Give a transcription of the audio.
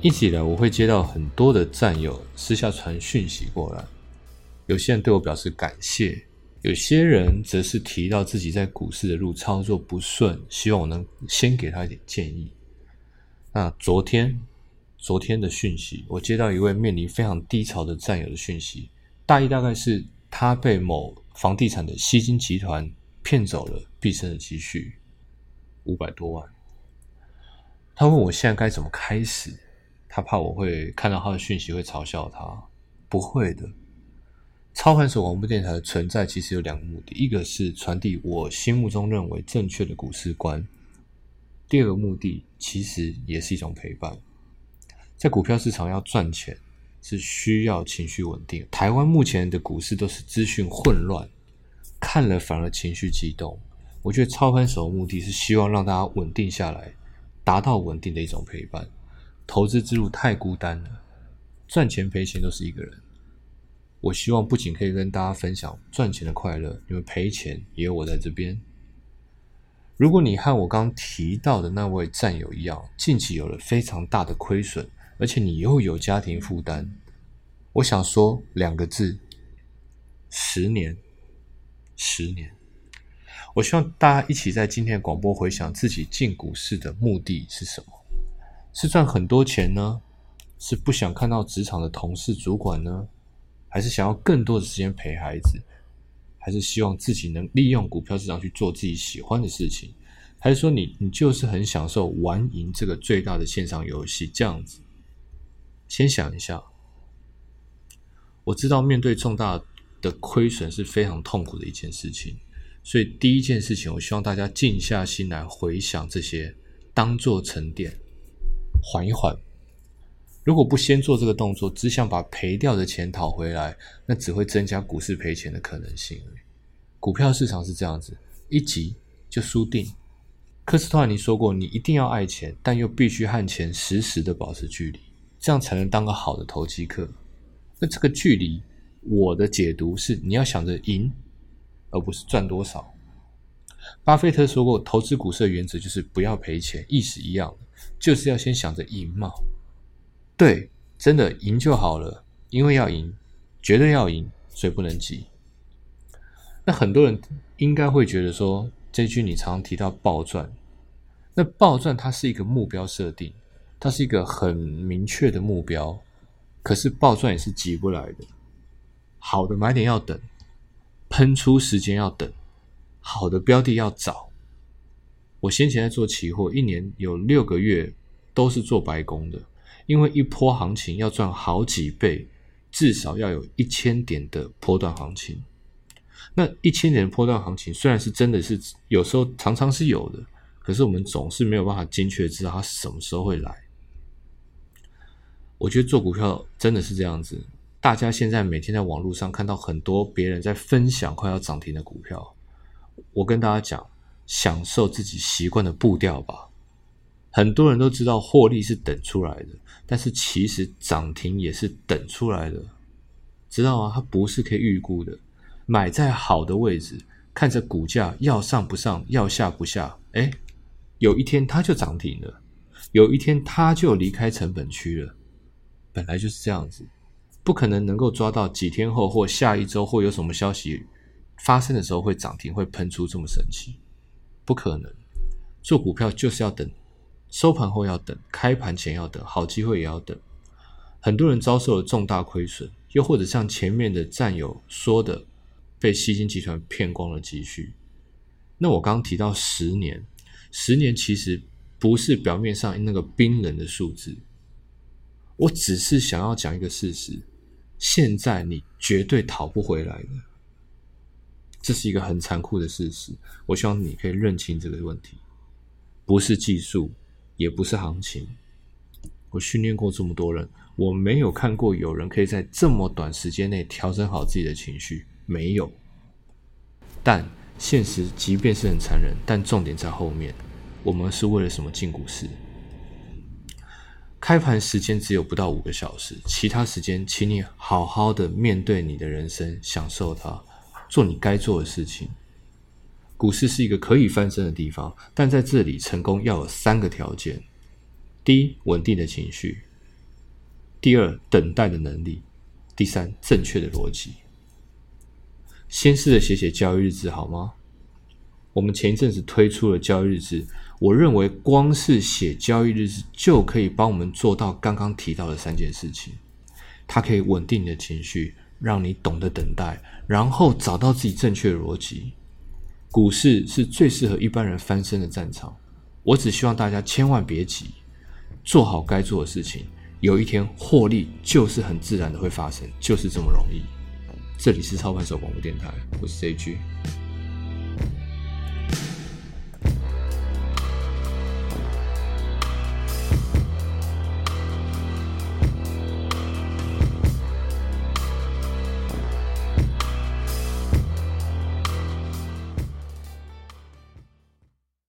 一直以来，我会接到很多的战友私下传讯息过来，有些人对我表示感谢，有些人则是提到自己在股市的路操作不顺，希望我能先给他一点建议。那昨天，昨天的讯息，我接到一位面临非常低潮的战友的讯息，大意大概是他被某房地产的吸金集团骗走了毕生的积蓄五百多万。他问我现在该怎么开始。他怕我会看到他的讯息会嘲笑他，不会的。操盘手广播电台的存在其实有两个目的：一个是传递我心目中认为正确的股市观；第二个目的其实也是一种陪伴。在股票市场要赚钱，是需要情绪稳定。台湾目前的股市都是资讯混乱，看了反而情绪激动。我觉得操盘手的目的是希望让大家稳定下来，达到稳定的一种陪伴。投资之路太孤单了，赚钱赔钱都是一个人。我希望不仅可以跟大家分享赚钱的快乐，因为赔钱也有我在这边。如果你和我刚提到的那位战友一样，近期有了非常大的亏损，而且你又有家庭负担，我想说两个字：十年，十年。我希望大家一起在今天的广播回想自己进股市的目的是什么。是赚很多钱呢？是不想看到职场的同事、主管呢？还是想要更多的时间陪孩子？还是希望自己能利用股票市场去做自己喜欢的事情？还是说你你就是很享受玩赢这个最大的线上游戏这样子？先想一下。我知道面对重大的亏损是非常痛苦的一件事情，所以第一件事情，我希望大家静下心来回想这些，当做沉淀。缓一缓，如果不先做这个动作，只想把赔掉的钱讨回来，那只会增加股市赔钱的可能性。股票市场是这样子，一急就输定。科斯托兰尼说过，你一定要爱钱，但又必须和钱时时的保持距离，这样才能当个好的投机客。那这个距离，我的解读是，你要想着赢，而不是赚多少。巴菲特说过，投资股市的原则就是不要赔钱，意思一样。就是要先想着赢嘛，对，真的赢就好了，因为要赢，绝对要赢，所以不能急。那很多人应该会觉得说，这句你常提到暴赚，那暴赚它是一个目标设定，它是一个很明确的目标，可是暴赚也是急不来的，好的买点要等，喷出时间要等，好的标的要找。我先前在做期货，一年有六个月都是做白工的，因为一波行情要赚好几倍，至少要有一千点的波段行情。那一千点的波段行情虽然是真的是有时候常常是有的，可是我们总是没有办法精确知道它什么时候会来。我觉得做股票真的是这样子，大家现在每天在网络上看到很多别人在分享快要涨停的股票，我跟大家讲。享受自己习惯的步调吧。很多人都知道获利是等出来的，但是其实涨停也是等出来的，知道吗？它不是可以预估的。买在好的位置，看着股价要上不上，要下不下，哎，有一天它就涨停了，有一天它就离开成本区了。本来就是这样子，不可能能够抓到几天后或下一周或有什么消息发生的时候会涨停，会喷出这么神奇。不可能，做股票就是要等，收盘后要等，开盘前要等，好机会也要等。很多人遭受了重大亏损，又或者像前面的战友说的，被吸金集团骗光了积蓄。那我刚刚提到十年，十年其实不是表面上那个冰冷的数字，我只是想要讲一个事实：现在你绝对讨不回来的。这是一个很残酷的事实，我希望你可以认清这个问题，不是技术，也不是行情。我训练过这么多人，我没有看过有人可以在这么短时间内调整好自己的情绪，没有。但现实即便是很残忍，但重点在后面。我们是为了什么进股市？开盘时间只有不到五个小时，其他时间，请你好好的面对你的人生，享受它。做你该做的事情。股市是一个可以翻身的地方，但在这里成功要有三个条件：第一，稳定的情绪；第二，等待的能力；第三，正确的逻辑。先试着写写交易日志好吗？我们前一阵子推出了交易日志，我认为光是写交易日志就可以帮我们做到刚刚提到的三件事情。它可以稳定你的情绪，让你懂得等待，然后找到自己正确的逻辑。股市是最适合一般人翻身的战场。我只希望大家千万别急，做好该做的事情。有一天获利就是很自然的会发生，就是这么容易。这里是操盘手广播电台，我是 J G。